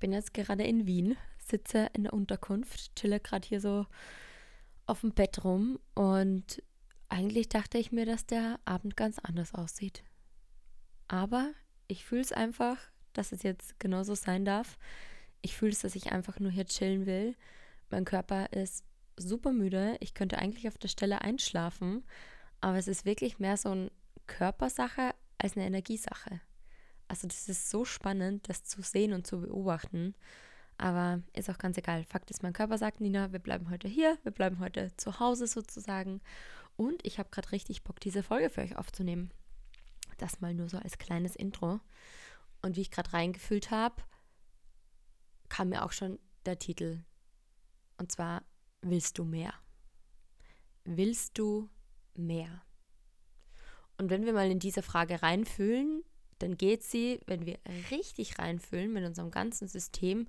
bin jetzt gerade in Wien, sitze in der Unterkunft, chille gerade hier so auf dem Bett rum und eigentlich dachte ich mir, dass der Abend ganz anders aussieht. Aber ich fühle es einfach, dass es jetzt genauso sein darf. Ich fühle es, dass ich einfach nur hier chillen will. Mein Körper ist super müde. Ich könnte eigentlich auf der Stelle einschlafen, aber es ist wirklich mehr so eine Körpersache als eine Energiesache. Also das ist so spannend, das zu sehen und zu beobachten. Aber ist auch ganz egal. Fakt ist, mein Körper sagt, Nina, wir bleiben heute hier, wir bleiben heute zu Hause sozusagen. Und ich habe gerade richtig Bock, diese Folge für euch aufzunehmen. Das mal nur so als kleines Intro. Und wie ich gerade reingefühlt habe, kam mir auch schon der Titel. Und zwar, willst du mehr? Willst du mehr? Und wenn wir mal in diese Frage reinfühlen, dann geht sie, wenn wir richtig reinfühlen mit unserem ganzen System,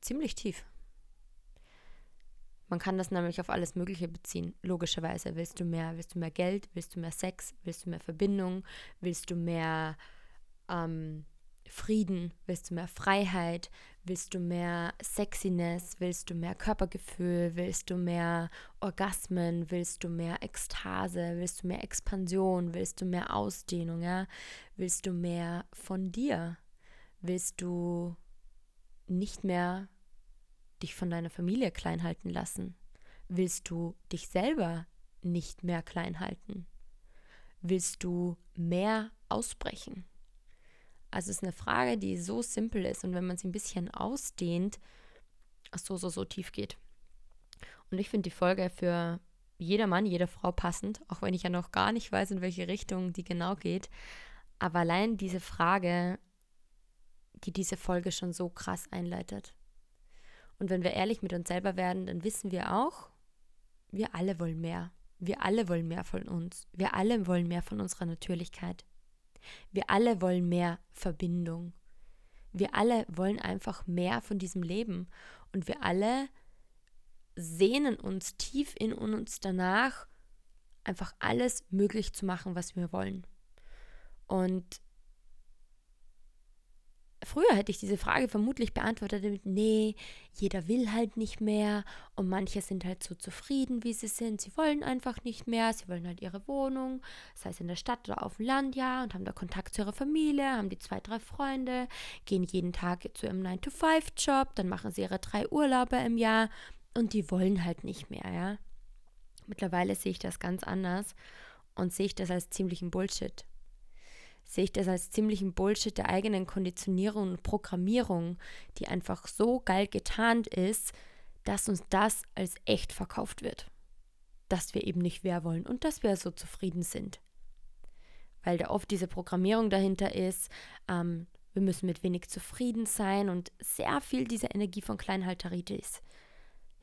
ziemlich tief. Man kann das nämlich auf alles Mögliche beziehen. Logischerweise willst du mehr, willst du mehr Geld, willst du mehr Sex, willst du mehr Verbindung, willst du mehr ähm, Frieden, willst du mehr Freiheit, willst du mehr Sexiness, willst du mehr Körpergefühl, willst du mehr Orgasmen, willst du mehr Ekstase, willst du mehr Expansion, willst du mehr Ausdehnung, ja? Willst du mehr von dir? Willst du nicht mehr dich von deiner Familie klein halten lassen? Willst du dich selber nicht mehr klein halten? Willst du mehr ausbrechen? Also es ist eine Frage, die so simpel ist und wenn man sie ein bisschen ausdehnt, so, so, so tief geht. Und ich finde die Folge für jeder Mann, jede Frau passend, auch wenn ich ja noch gar nicht weiß, in welche Richtung die genau geht. Aber allein diese Frage, die diese Folge schon so krass einleitet. Und wenn wir ehrlich mit uns selber werden, dann wissen wir auch, wir alle wollen mehr. Wir alle wollen mehr von uns. Wir alle wollen mehr von unserer Natürlichkeit. Wir alle wollen mehr Verbindung. Wir alle wollen einfach mehr von diesem Leben. Und wir alle sehnen uns tief in uns danach, einfach alles möglich zu machen, was wir wollen. Und Früher hätte ich diese Frage vermutlich beantwortet mit, nee, jeder will halt nicht mehr und manche sind halt so zufrieden, wie sie sind. Sie wollen einfach nicht mehr, sie wollen halt ihre Wohnung, sei es in der Stadt oder auf dem Land, ja, und haben da Kontakt zu ihrer Familie, haben die zwei, drei Freunde, gehen jeden Tag zu ihrem 9-to-5-Job, dann machen sie ihre drei Urlaube im Jahr und die wollen halt nicht mehr, ja. Mittlerweile sehe ich das ganz anders und sehe ich das als ziemlichen Bullshit sehe ich das als ziemlichen Bullshit der eigenen Konditionierung und Programmierung, die einfach so geil getarnt ist, dass uns das als echt verkauft wird. Dass wir eben nicht wer wollen und dass wir so zufrieden sind. Weil da oft diese Programmierung dahinter ist, ähm, wir müssen mit wenig zufrieden sein und sehr viel dieser Energie von Kleinhalteritis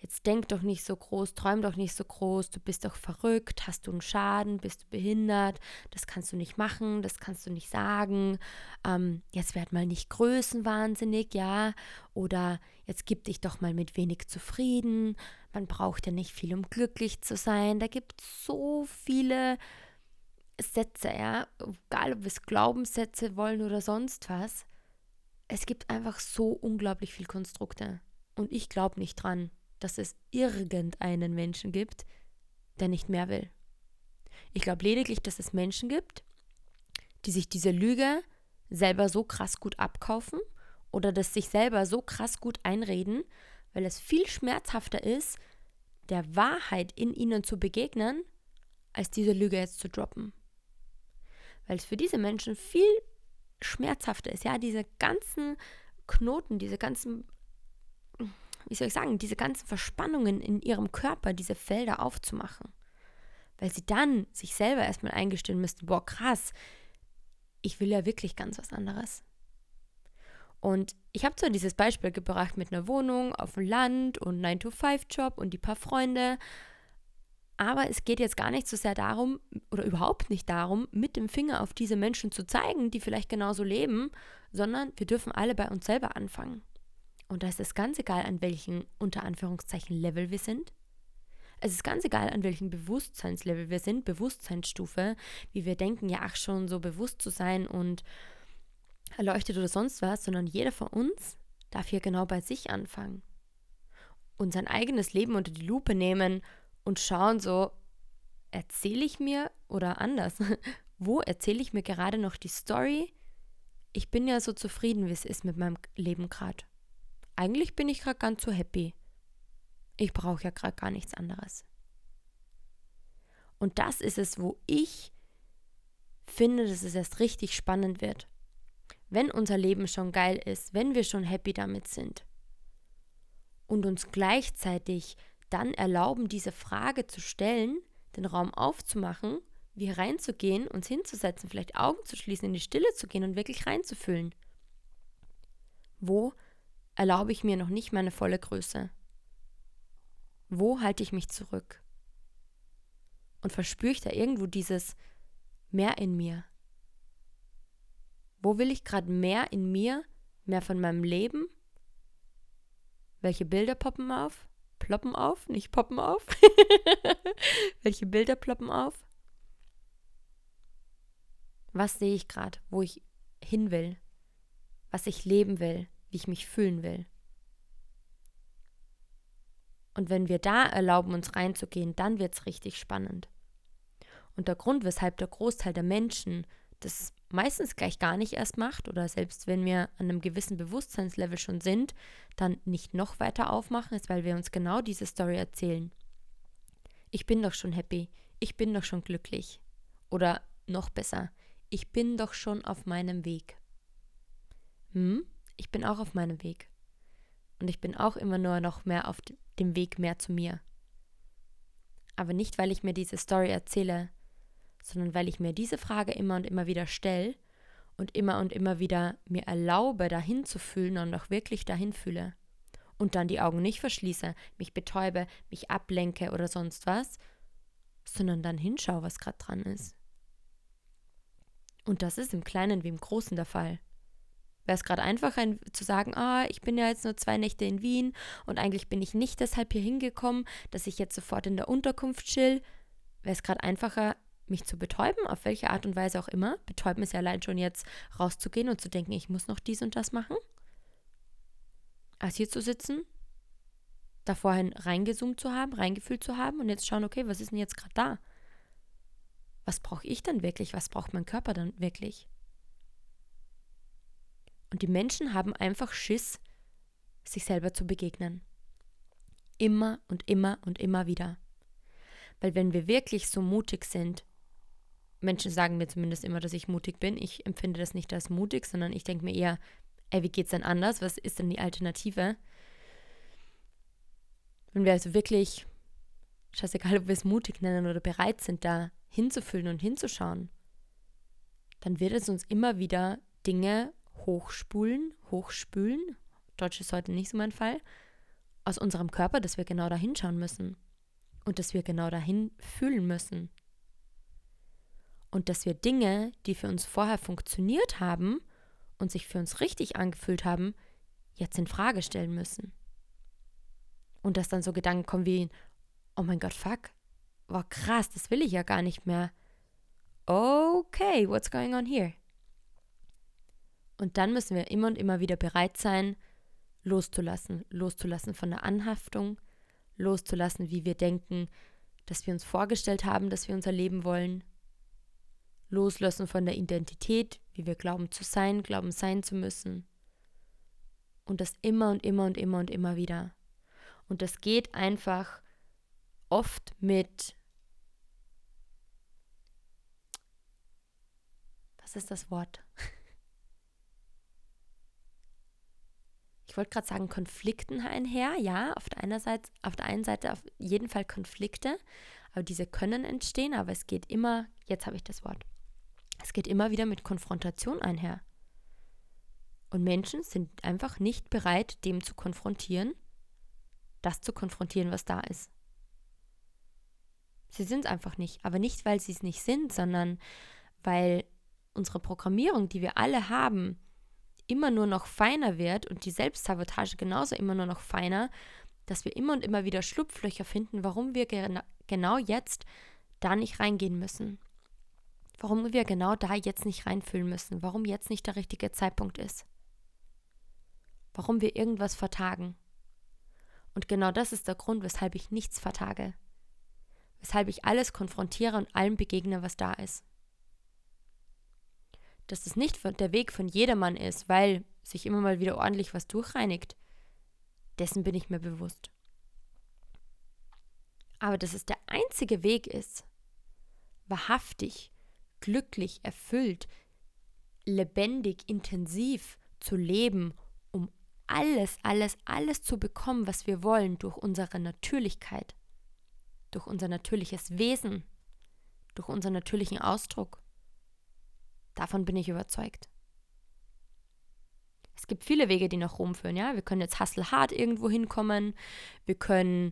Jetzt denk doch nicht so groß, träum doch nicht so groß, du bist doch verrückt, hast du einen Schaden, bist du behindert, das kannst du nicht machen, das kannst du nicht sagen. Ähm, jetzt werd mal nicht größenwahnsinnig, ja. Oder jetzt gib dich doch mal mit wenig zufrieden. Man braucht ja nicht viel, um glücklich zu sein. Da gibt es so viele Sätze, ja. Egal, ob wir es Glaubenssätze wollen oder sonst was. Es gibt einfach so unglaublich viel Konstrukte. Und ich glaube nicht dran dass es irgendeinen Menschen gibt, der nicht mehr will. Ich glaube lediglich, dass es Menschen gibt, die sich diese Lüge selber so krass gut abkaufen oder das sich selber so krass gut einreden, weil es viel schmerzhafter ist, der Wahrheit in ihnen zu begegnen, als diese Lüge jetzt zu droppen. Weil es für diese Menschen viel schmerzhafter ist, ja, diese ganzen Knoten, diese ganzen wie soll ich sagen, diese ganzen Verspannungen in ihrem Körper, diese Felder aufzumachen. Weil sie dann sich selber erstmal eingestehen müssten, boah, krass, ich will ja wirklich ganz was anderes. Und ich habe zwar dieses Beispiel gebracht mit einer Wohnung auf dem Land und 9-to-5-Job und die paar Freunde, aber es geht jetzt gar nicht so sehr darum oder überhaupt nicht darum, mit dem Finger auf diese Menschen zu zeigen, die vielleicht genauso leben, sondern wir dürfen alle bei uns selber anfangen. Und da ist es ganz egal, an welchem unter Anführungszeichen Level wir sind. Es ist ganz egal, an welchem Bewusstseinslevel wir sind, Bewusstseinsstufe, wie wir denken, ja, ach schon, so bewusst zu sein und erleuchtet oder sonst was, sondern jeder von uns darf hier genau bei sich anfangen und sein eigenes Leben unter die Lupe nehmen und schauen so, erzähle ich mir oder anders, wo erzähle ich mir gerade noch die Story? Ich bin ja so zufrieden, wie es ist mit meinem Leben gerade. Eigentlich bin ich gerade ganz so happy. Ich brauche ja gerade gar nichts anderes. Und das ist es, wo ich finde, dass es erst richtig spannend wird. Wenn unser Leben schon geil ist, wenn wir schon happy damit sind und uns gleichzeitig dann erlauben, diese Frage zu stellen, den Raum aufzumachen, wie reinzugehen, uns hinzusetzen, vielleicht Augen zu schließen, in die Stille zu gehen und wirklich reinzufühlen. Wo erlaube ich mir noch nicht meine volle Größe? Wo halte ich mich zurück? Und verspüre ich da irgendwo dieses mehr in mir? Wo will ich gerade mehr in mir, mehr von meinem Leben? Welche Bilder poppen auf? Ploppen auf, nicht poppen auf. Welche Bilder ploppen auf? Was sehe ich gerade, wo ich hin will? Was ich leben will, wie ich mich fühlen will? Und wenn wir da erlauben, uns reinzugehen, dann wird es richtig spannend. Und der Grund, weshalb der Großteil der Menschen das meistens gleich gar nicht erst macht oder selbst wenn wir an einem gewissen Bewusstseinslevel schon sind, dann nicht noch weiter aufmachen, ist, weil wir uns genau diese Story erzählen. Ich bin doch schon happy, ich bin doch schon glücklich. Oder noch besser, ich bin doch schon auf meinem Weg. Hm, ich bin auch auf meinem Weg. Und ich bin auch immer nur noch mehr auf dem Weg mehr zu mir. Aber nicht, weil ich mir diese Story erzähle, sondern weil ich mir diese Frage immer und immer wieder stelle und immer und immer wieder mir erlaube, dahin zu fühlen und auch wirklich dahin fühle. Und dann die Augen nicht verschließe, mich betäube, mich ablenke oder sonst was, sondern dann hinschaue, was gerade dran ist. Und das ist im Kleinen wie im Großen der Fall. Wäre es gerade einfacher zu sagen, ah, ich bin ja jetzt nur zwei Nächte in Wien und eigentlich bin ich nicht deshalb hier hingekommen, dass ich jetzt sofort in der Unterkunft chill, wäre es gerade einfacher, mich zu betäuben, auf welche Art und Weise auch immer. Betäuben ist ja allein schon jetzt rauszugehen und zu denken, ich muss noch dies und das machen. Als hier zu sitzen, da vorhin reingezoomt zu haben, reingefühlt zu haben und jetzt schauen, okay, was ist denn jetzt gerade da? Was brauche ich denn wirklich? Was braucht mein Körper dann wirklich? Und die Menschen haben einfach Schiss, sich selber zu begegnen. Immer und immer und immer wieder. Weil wenn wir wirklich so mutig sind, Menschen sagen mir zumindest immer, dass ich mutig bin. Ich empfinde das nicht als mutig, sondern ich denke mir eher, ey, wie geht's denn anders? Was ist denn die Alternative? Wenn wir also wirklich, scheißegal, ob wir es mutig nennen oder bereit sind, da hinzufühlen und hinzuschauen, dann wird es uns immer wieder Dinge hochspulen, hochspülen, Deutsch ist heute nicht so mein Fall, aus unserem Körper, dass wir genau da hinschauen müssen und dass wir genau dahin fühlen müssen und dass wir Dinge, die für uns vorher funktioniert haben und sich für uns richtig angefühlt haben, jetzt in Frage stellen müssen. Und dass dann so Gedanken kommen wie, oh mein Gott, fuck, war krass, das will ich ja gar nicht mehr. Okay, what's going on here? Und dann müssen wir immer und immer wieder bereit sein, loszulassen, loszulassen von der Anhaftung, loszulassen, wie wir denken, dass wir uns vorgestellt haben, dass wir unser Leben wollen, loslassen von der Identität, wie wir glauben zu sein, glauben sein zu müssen. Und das immer und immer und immer und immer wieder. Und das geht einfach oft mit, was ist das Wort? Ich wollte gerade sagen Konflikten einher, ja, auf der, einer Seite, auf der einen Seite auf jeden Fall Konflikte, aber diese können entstehen, aber es geht immer, jetzt habe ich das Wort, es geht immer wieder mit Konfrontation einher. Und Menschen sind einfach nicht bereit, dem zu konfrontieren, das zu konfrontieren, was da ist. Sie sind es einfach nicht. Aber nicht, weil sie es nicht sind, sondern weil unsere Programmierung, die wir alle haben, immer nur noch feiner wird und die Selbstsabotage genauso immer nur noch feiner, dass wir immer und immer wieder Schlupflöcher finden, warum wir genau jetzt da nicht reingehen müssen Warum wir genau da jetzt nicht reinfühlen müssen, warum jetzt nicht der richtige Zeitpunkt ist. Warum wir irgendwas vertagen. Und genau das ist der Grund, weshalb ich nichts vertage. Weshalb ich alles konfrontiere und allem begegne, was da ist. Dass es nicht der Weg von jedermann ist, weil sich immer mal wieder ordentlich was durchreinigt, dessen bin ich mir bewusst. Aber dass es der einzige Weg ist, wahrhaftig, glücklich, erfüllt, lebendig, intensiv zu leben, um alles, alles, alles zu bekommen, was wir wollen, durch unsere Natürlichkeit, durch unser natürliches Wesen, durch unseren natürlichen Ausdruck. Davon bin ich überzeugt. Es gibt viele Wege, die nach Rom führen, ja. Wir können jetzt hasselhart irgendwo hinkommen, wir können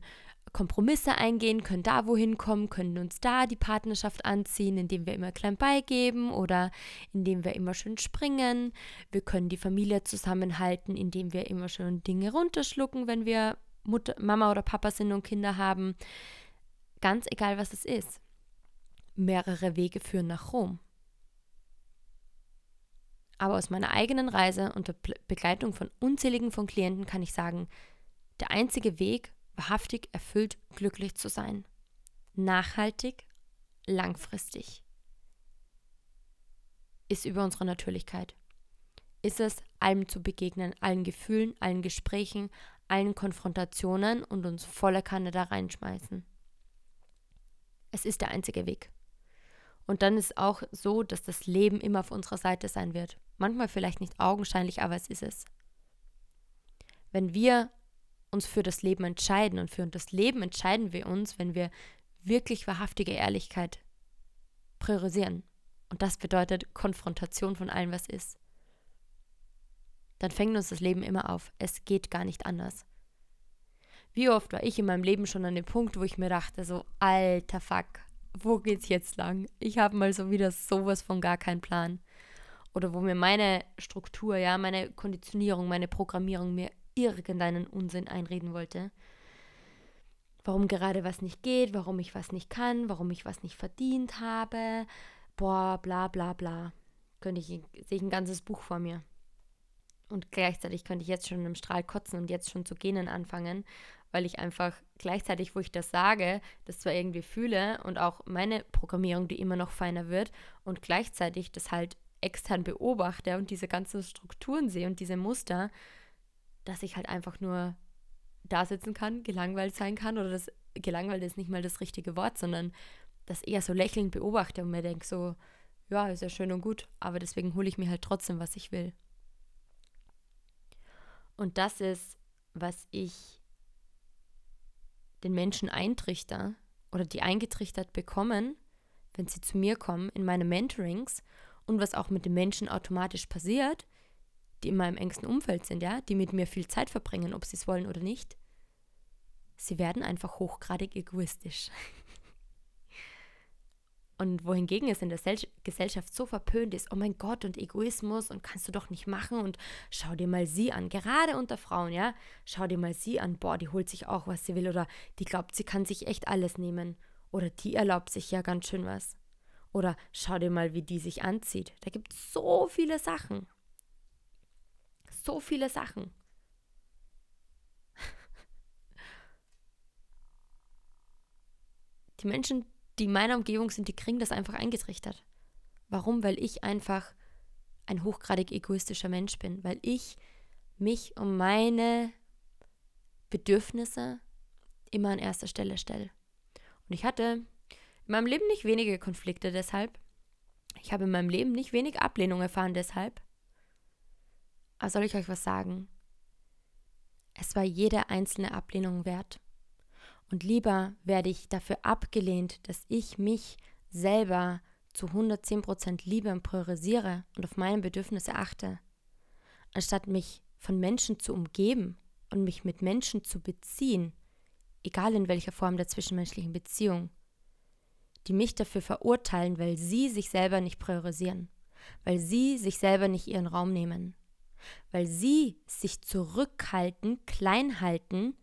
Kompromisse eingehen, können da wohin kommen, können uns da die Partnerschaft anziehen, indem wir immer klein beigeben oder indem wir immer schön springen. Wir können die Familie zusammenhalten, indem wir immer schön Dinge runterschlucken, wenn wir Mutter, Mama oder Papa sind und Kinder haben. Ganz egal, was es ist. Mehrere Wege führen nach Rom. Aber aus meiner eigenen Reise unter Begleitung von unzähligen von Klienten kann ich sagen, der einzige Weg, wahrhaftig erfüllt glücklich zu sein. Nachhaltig, langfristig. Ist über unsere Natürlichkeit. Ist es, allem zu begegnen, allen Gefühlen, allen Gesprächen, allen Konfrontationen und uns volle Kanne da reinschmeißen. Es ist der einzige Weg. Und dann ist auch so, dass das Leben immer auf unserer Seite sein wird. Manchmal vielleicht nicht augenscheinlich, aber es ist es. Wenn wir uns für das Leben entscheiden und für das Leben entscheiden wir uns, wenn wir wirklich wahrhaftige Ehrlichkeit priorisieren. Und das bedeutet Konfrontation von allem, was ist. Dann fängt uns das Leben immer auf. Es geht gar nicht anders. Wie oft war ich in meinem Leben schon an dem Punkt, wo ich mir dachte, so, alter Fuck, wo geht's jetzt lang? Ich habe mal so wieder sowas von gar keinen Plan oder wo mir meine Struktur, ja, meine Konditionierung, meine Programmierung mir irgendeinen Unsinn einreden wollte. Warum gerade was nicht geht, warum ich was nicht kann, warum ich was nicht verdient habe, boah, bla bla bla. Könnte ich, sehe ich ein ganzes Buch vor mir. Und gleichzeitig könnte ich jetzt schon im Strahl kotzen und jetzt schon zu gähnen anfangen, weil ich einfach gleichzeitig, wo ich das sage, das zwar irgendwie fühle und auch meine Programmierung, die immer noch feiner wird und gleichzeitig das halt extern beobachte und diese ganzen Strukturen sehe und diese Muster, dass ich halt einfach nur da sitzen kann, gelangweilt sein kann oder das gelangweilt ist nicht mal das richtige Wort, sondern das eher so lächelnd beobachte und mir denke so, ja, ist ja schön und gut, aber deswegen hole ich mir halt trotzdem, was ich will. Und das ist, was ich den Menschen eintrichter oder die eingetrichtert bekommen, wenn sie zu mir kommen in meine Mentorings und was auch mit den Menschen automatisch passiert, die in meinem engsten Umfeld sind, ja, die mit mir viel Zeit verbringen, ob sie es wollen oder nicht. Sie werden einfach hochgradig egoistisch. Und wohingegen es in der Gesellschaft so verpönt ist, oh mein Gott, und Egoismus und kannst du doch nicht machen und schau dir mal sie an, gerade unter Frauen, ja, schau dir mal sie an, boah, die holt sich auch, was sie will oder die glaubt, sie kann sich echt alles nehmen oder die erlaubt sich ja ganz schön was. Oder schau dir mal, wie die sich anzieht. Da gibt es so viele Sachen. So viele Sachen. Die Menschen, die in meiner Umgebung sind, die kriegen das einfach eingetrichtert. Warum? Weil ich einfach ein hochgradig egoistischer Mensch bin, weil ich mich um meine Bedürfnisse immer an erster Stelle stelle. Und ich hatte in meinem Leben nicht wenige Konflikte deshalb. Ich habe in meinem Leben nicht wenig Ablehnung erfahren deshalb. Aber soll ich euch was sagen? Es war jede einzelne Ablehnung wert. Und lieber werde ich dafür abgelehnt, dass ich mich selber zu 110% liebe und priorisiere und auf meine Bedürfnisse achte, anstatt mich von Menschen zu umgeben und mich mit Menschen zu beziehen, egal in welcher Form der zwischenmenschlichen Beziehung, die mich dafür verurteilen, weil sie sich selber nicht priorisieren, weil sie sich selber nicht ihren Raum nehmen, weil sie sich zurückhalten, klein halten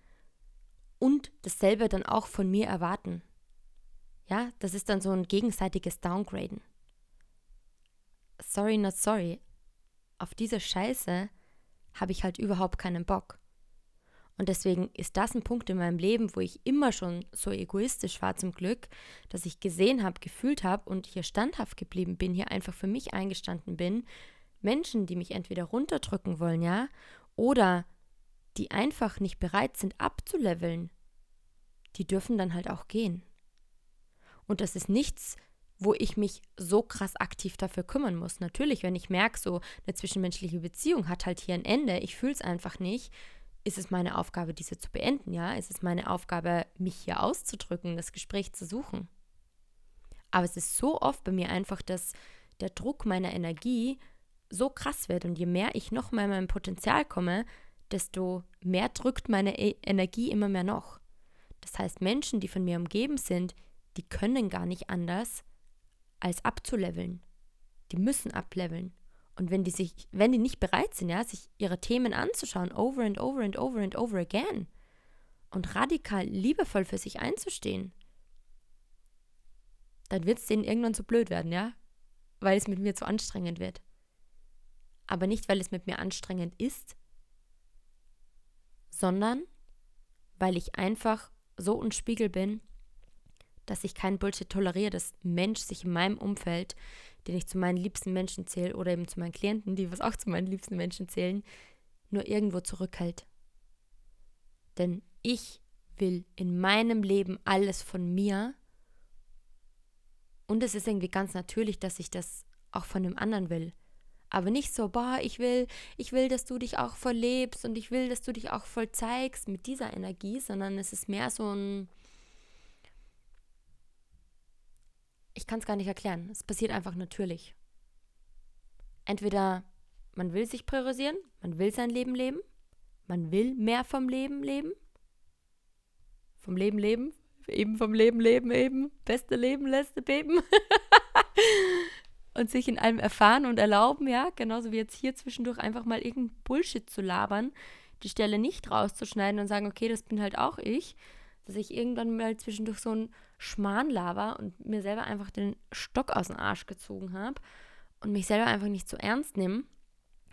und dasselbe dann auch von mir erwarten. Ja, das ist dann so ein gegenseitiges Downgraden. sorry, not sorry, auf diese Scheiße habe ich halt überhaupt keinen Bock. Und deswegen ist das ein Punkt in meinem Leben, wo ich immer schon so egoistisch war zum Glück, dass ich gesehen habe, gefühlt habe und hier standhaft geblieben bin, hier einfach für mich eingestanden bin. Menschen, die mich entweder runterdrücken wollen, ja, oder die einfach nicht bereit sind abzuleveln, die dürfen dann halt auch gehen. Und das ist nichts, wo ich mich so krass aktiv dafür kümmern muss. Natürlich, wenn ich merke, so eine zwischenmenschliche Beziehung hat halt hier ein Ende, ich fühle es einfach nicht, ist es meine Aufgabe, diese zu beenden, ja? Ist es meine Aufgabe, mich hier auszudrücken, das Gespräch zu suchen? Aber es ist so oft bei mir einfach, dass der Druck meiner Energie so krass wird und je mehr ich noch mal in mein Potenzial komme, desto mehr drückt meine e Energie immer mehr noch. Das heißt, Menschen, die von mir umgeben sind, die können gar nicht anders, als abzuleveln. Die müssen ableveln. Und wenn die sich, wenn die nicht bereit sind, ja, sich ihre Themen anzuschauen, over and over and over and over again und radikal liebevoll für sich einzustehen, dann wird es denen irgendwann zu blöd werden, ja, weil es mit mir zu anstrengend wird. Aber nicht, weil es mit mir anstrengend ist, sondern weil ich einfach so ein Spiegel bin, dass ich keinen Bullshit toleriere, dass Mensch sich in meinem Umfeld den ich zu meinen liebsten Menschen zähle oder eben zu meinen Klienten, die was auch zu meinen liebsten Menschen zählen, nur irgendwo zurückhält. Denn ich will in meinem Leben alles von mir und es ist irgendwie ganz natürlich, dass ich das auch von dem anderen will. Aber nicht so, boah, ich will, ich will, dass du dich auch voll lebst und ich will, dass du dich auch voll zeigst mit dieser Energie, sondern es ist mehr so ein, ich kann es gar nicht erklären. Es passiert einfach natürlich. Entweder man will sich priorisieren, man will sein Leben leben, man will mehr vom Leben leben, vom Leben leben, eben vom Leben leben, eben, beste Leben, letzte Beben. und sich in allem erfahren und erlauben, ja, genauso wie jetzt hier zwischendurch einfach mal irgendein Bullshit zu labern, die Stelle nicht rauszuschneiden und sagen, okay, das bin halt auch ich, dass ich irgendwann mal zwischendurch so ein Schmarrnlaber und mir selber einfach den Stock aus dem Arsch gezogen habe und mich selber einfach nicht so ernst nehme.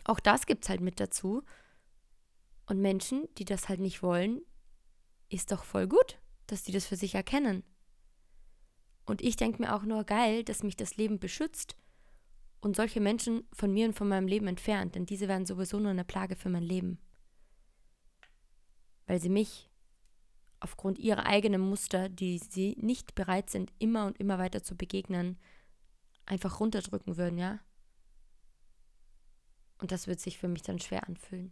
Auch das gibt es halt mit dazu. Und Menschen, die das halt nicht wollen, ist doch voll gut, dass die das für sich erkennen. Und ich denke mir auch nur geil, dass mich das Leben beschützt und solche Menschen von mir und von meinem Leben entfernt, denn diese werden sowieso nur eine Plage für mein Leben. Weil sie mich aufgrund ihrer eigenen Muster, die sie nicht bereit sind, immer und immer weiter zu begegnen, einfach runterdrücken würden, ja? Und das wird sich für mich dann schwer anfühlen.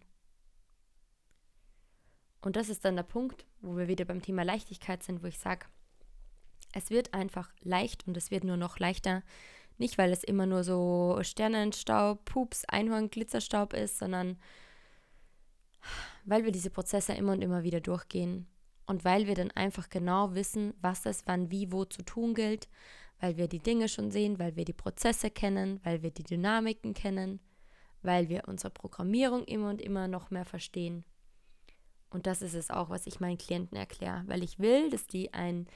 Und das ist dann der Punkt, wo wir wieder beim Thema Leichtigkeit sind, wo ich sage, es wird einfach leicht und es wird nur noch leichter. Nicht, weil es immer nur so Sternenstaub, Pups, Einhorn, Glitzerstaub ist, sondern weil wir diese Prozesse immer und immer wieder durchgehen und weil wir dann einfach genau wissen, was es wann, wie, wo zu tun gilt, weil wir die Dinge schon sehen, weil wir die Prozesse kennen, weil wir die Dynamiken kennen, weil wir unsere Programmierung immer und immer noch mehr verstehen. Und das ist es auch, was ich meinen Klienten erkläre, weil ich will, dass die ein,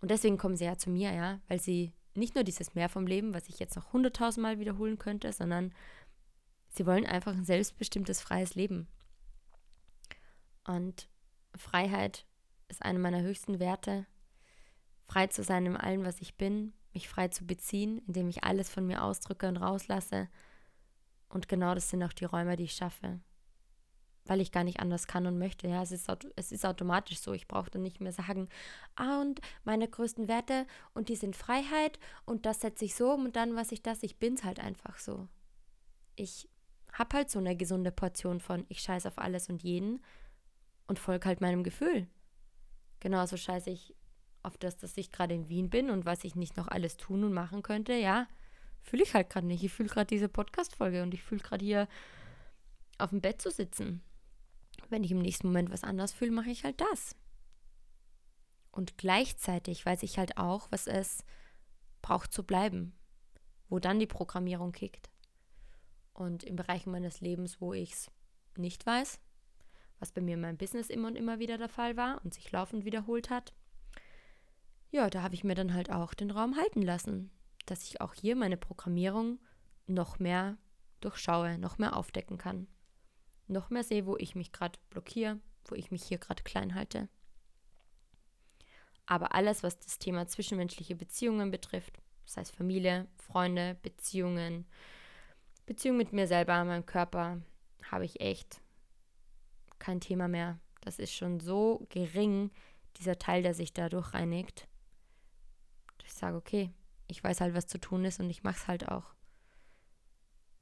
und deswegen kommen sie ja zu mir, ja, weil sie nicht nur dieses Mehr vom Leben, was ich jetzt noch hunderttausendmal wiederholen könnte, sondern sie wollen einfach ein selbstbestimmtes, freies Leben. Und Freiheit ist eine meiner höchsten Werte, frei zu sein in allem, was ich bin, mich frei zu beziehen, indem ich alles von mir ausdrücke und rauslasse. Und genau das sind auch die Räume, die ich schaffe. Weil ich gar nicht anders kann und möchte. Ja, es ist, es ist automatisch so. Ich brauche dann nicht mehr sagen, ah, und meine größten Werte und die sind Freiheit und das setze ich so um und dann was ich das. Ich bin es halt einfach so. Ich habe halt so eine gesunde Portion von ich scheiße auf alles und jeden und folge halt meinem Gefühl. Genauso scheiße ich auf das, dass ich gerade in Wien bin und was ich nicht noch alles tun und machen könnte, ja, fühle ich halt gerade nicht. Ich fühle gerade diese Podcast-Folge und ich fühle gerade hier auf dem Bett zu sitzen. Wenn ich im nächsten Moment was anderes fühle, mache ich halt das. Und gleichzeitig weiß ich halt auch, was es braucht zu bleiben, wo dann die Programmierung kickt. Und im Bereich meines Lebens, wo ich es nicht weiß, was bei mir in meinem Business immer und immer wieder der Fall war und sich laufend wiederholt hat. Ja, da habe ich mir dann halt auch den Raum halten lassen, dass ich auch hier meine Programmierung noch mehr durchschaue, noch mehr aufdecken kann. Noch mehr sehe, wo ich mich gerade blockiere, wo ich mich hier gerade klein halte. Aber alles, was das Thema zwischenmenschliche Beziehungen betrifft, das heißt Familie, Freunde, Beziehungen, Beziehung mit mir selber, meinem Körper, habe ich echt kein Thema mehr. Das ist schon so gering, dieser Teil, der sich dadurch reinigt. Ich sage, okay, ich weiß halt, was zu tun ist und ich mache es halt auch.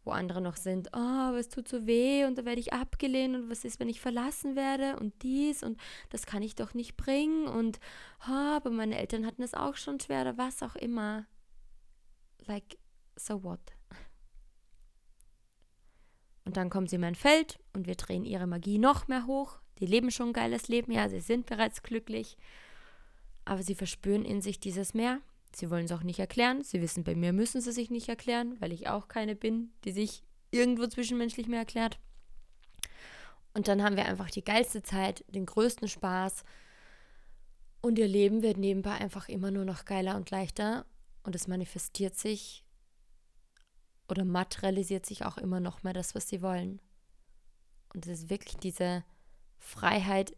Wo andere noch sind, oh, aber es tut so weh und da werde ich abgelehnt und was ist, wenn ich verlassen werde und dies und das kann ich doch nicht bringen und oh, aber meine Eltern hatten es auch schon schwer oder was auch immer. Like, so what? Und dann kommen sie in mein Feld und wir drehen ihre Magie noch mehr hoch. Die leben schon ein geiles Leben, ja, sie sind bereits glücklich. Aber sie verspüren in sich dieses Meer. Sie wollen es auch nicht erklären. Sie wissen, bei mir müssen sie sich nicht erklären, weil ich auch keine bin, die sich irgendwo zwischenmenschlich mehr erklärt. Und dann haben wir einfach die geilste Zeit, den größten Spaß. Und ihr Leben wird nebenbei einfach immer nur noch geiler und leichter. Und es manifestiert sich oder materialisiert sich auch immer noch mehr das, was sie wollen. Und es ist wirklich diese Freiheit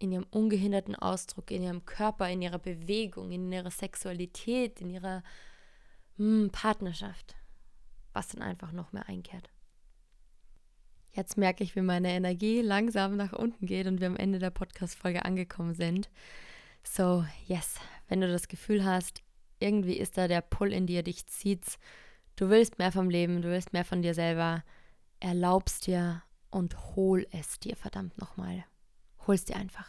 in ihrem ungehinderten Ausdruck, in ihrem Körper, in ihrer Bewegung, in ihrer Sexualität, in ihrer mh, hm, Partnerschaft, was dann einfach noch mehr einkehrt. Jetzt merke ich, wie meine Energie langsam nach unten geht und wir am Ende der Podcast-Folge angekommen sind. So, yes, wenn du das Gefühl hast, irgendwie ist da der Pull in dir, dich zieht's, Du willst mehr vom Leben, du willst mehr von dir selber. Erlaubst dir und hol es dir verdammt nochmal. Hol's dir einfach.